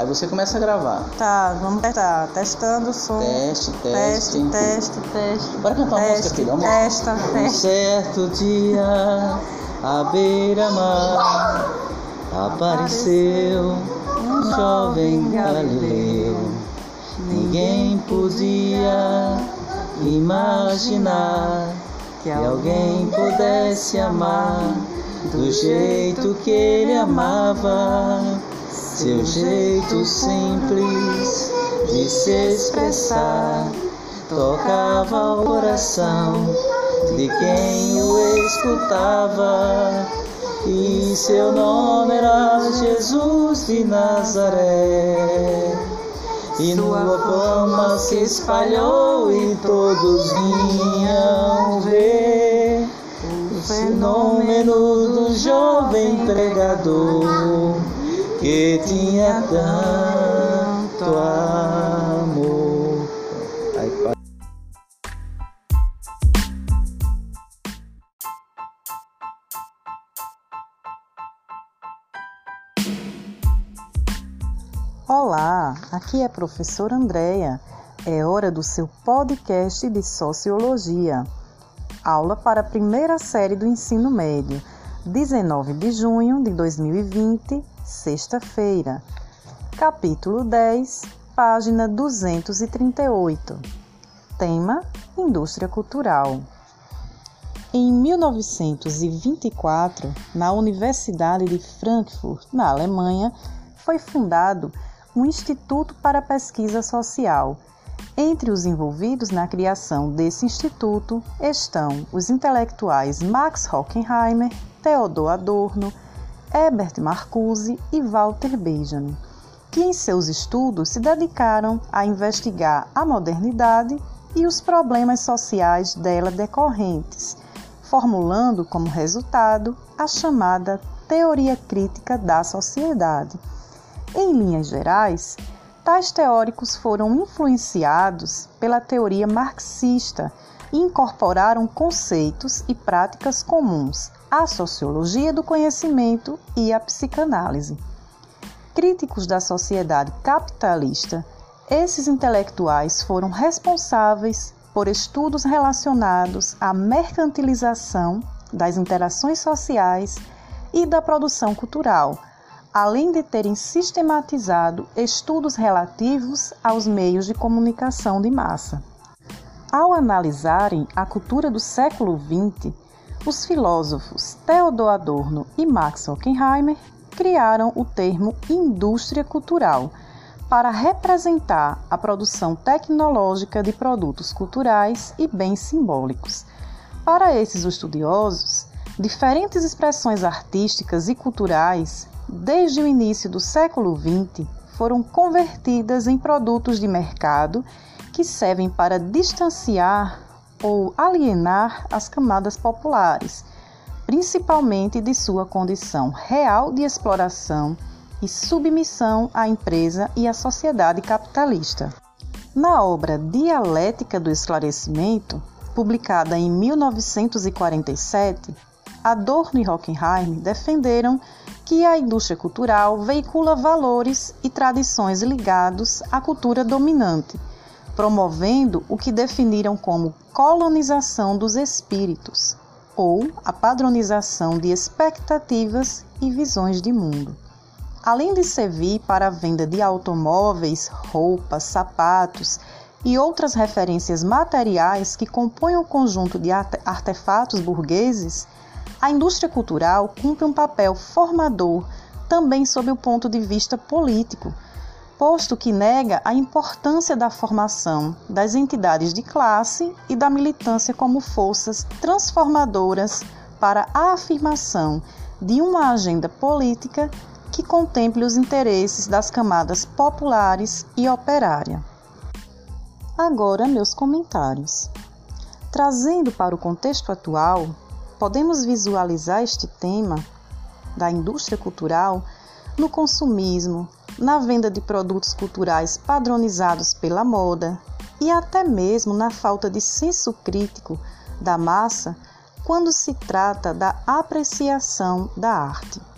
Aí você começa a gravar. Tá, vamos testar. Testando o som. Teste, Teste, teste. teste, teste. Bora cantar uma música, filho. Vamos. Testa, Um testa. certo dia, à beira-mar, apareceu um jovem galileu. Ninguém podia imaginar que alguém pudesse amar do jeito que ele amava. Seu jeito simples de se expressar tocava o coração de quem o escutava. E seu nome era Jesus de Nazaré. E sua fama se espalhou e todos vinham ver o fenômeno do jovem pregador que tinha tanto amor. Olá, aqui é a professora Andréia. É hora do seu podcast de Sociologia. Aula para a primeira série do ensino médio, 19 de junho de 2020, sexta-feira. Capítulo 10, página 238. Tema: Indústria Cultural. Em 1924, na Universidade de Frankfurt, na Alemanha, foi fundado um Instituto para Pesquisa Social. Entre os envolvidos na criação desse instituto estão os intelectuais Max Horkheimer, Theodor Adorno, Herbert Marcuse e Walter Benjamin, que em seus estudos se dedicaram a investigar a modernidade e os problemas sociais dela decorrentes, formulando como resultado a chamada teoria crítica da sociedade. Em linhas gerais, tais teóricos foram influenciados pela teoria marxista e incorporaram conceitos e práticas comuns à sociologia do conhecimento e à psicanálise. Críticos da sociedade capitalista, esses intelectuais foram responsáveis por estudos relacionados à mercantilização das interações sociais e da produção cultural além de terem sistematizado estudos relativos aos meios de comunicação de massa. Ao analisarem a cultura do século XX, os filósofos Theodor Adorno e Max Horkheimer criaram o termo indústria cultural para representar a produção tecnológica de produtos culturais e bens simbólicos. Para esses estudiosos, diferentes expressões artísticas e culturais desde o início do século XX, foram convertidas em produtos de mercado que servem para distanciar ou alienar as camadas populares, principalmente de sua condição real de exploração e submissão à empresa e à sociedade capitalista. Na obra Dialética do Esclarecimento, publicada em 1947, Adorno e Horkheimer defenderam que a indústria cultural veicula valores e tradições ligados à cultura dominante, promovendo o que definiram como colonização dos espíritos, ou a padronização de expectativas e visões de mundo. Além de servir para a venda de automóveis, roupas, sapatos e outras referências materiais que compõem o conjunto de artefatos burgueses, a indústria cultural cumpre um papel formador também sob o ponto de vista político, posto que nega a importância da formação das entidades de classe e da militância como forças transformadoras para a afirmação de uma agenda política que contemple os interesses das camadas populares e operária. Agora, meus comentários. Trazendo para o contexto atual, podemos visualizar este tema da indústria cultural no consumismo, na venda de produtos culturais padronizados pela moda e até mesmo na falta de senso crítico da massa quando se trata da apreciação da arte.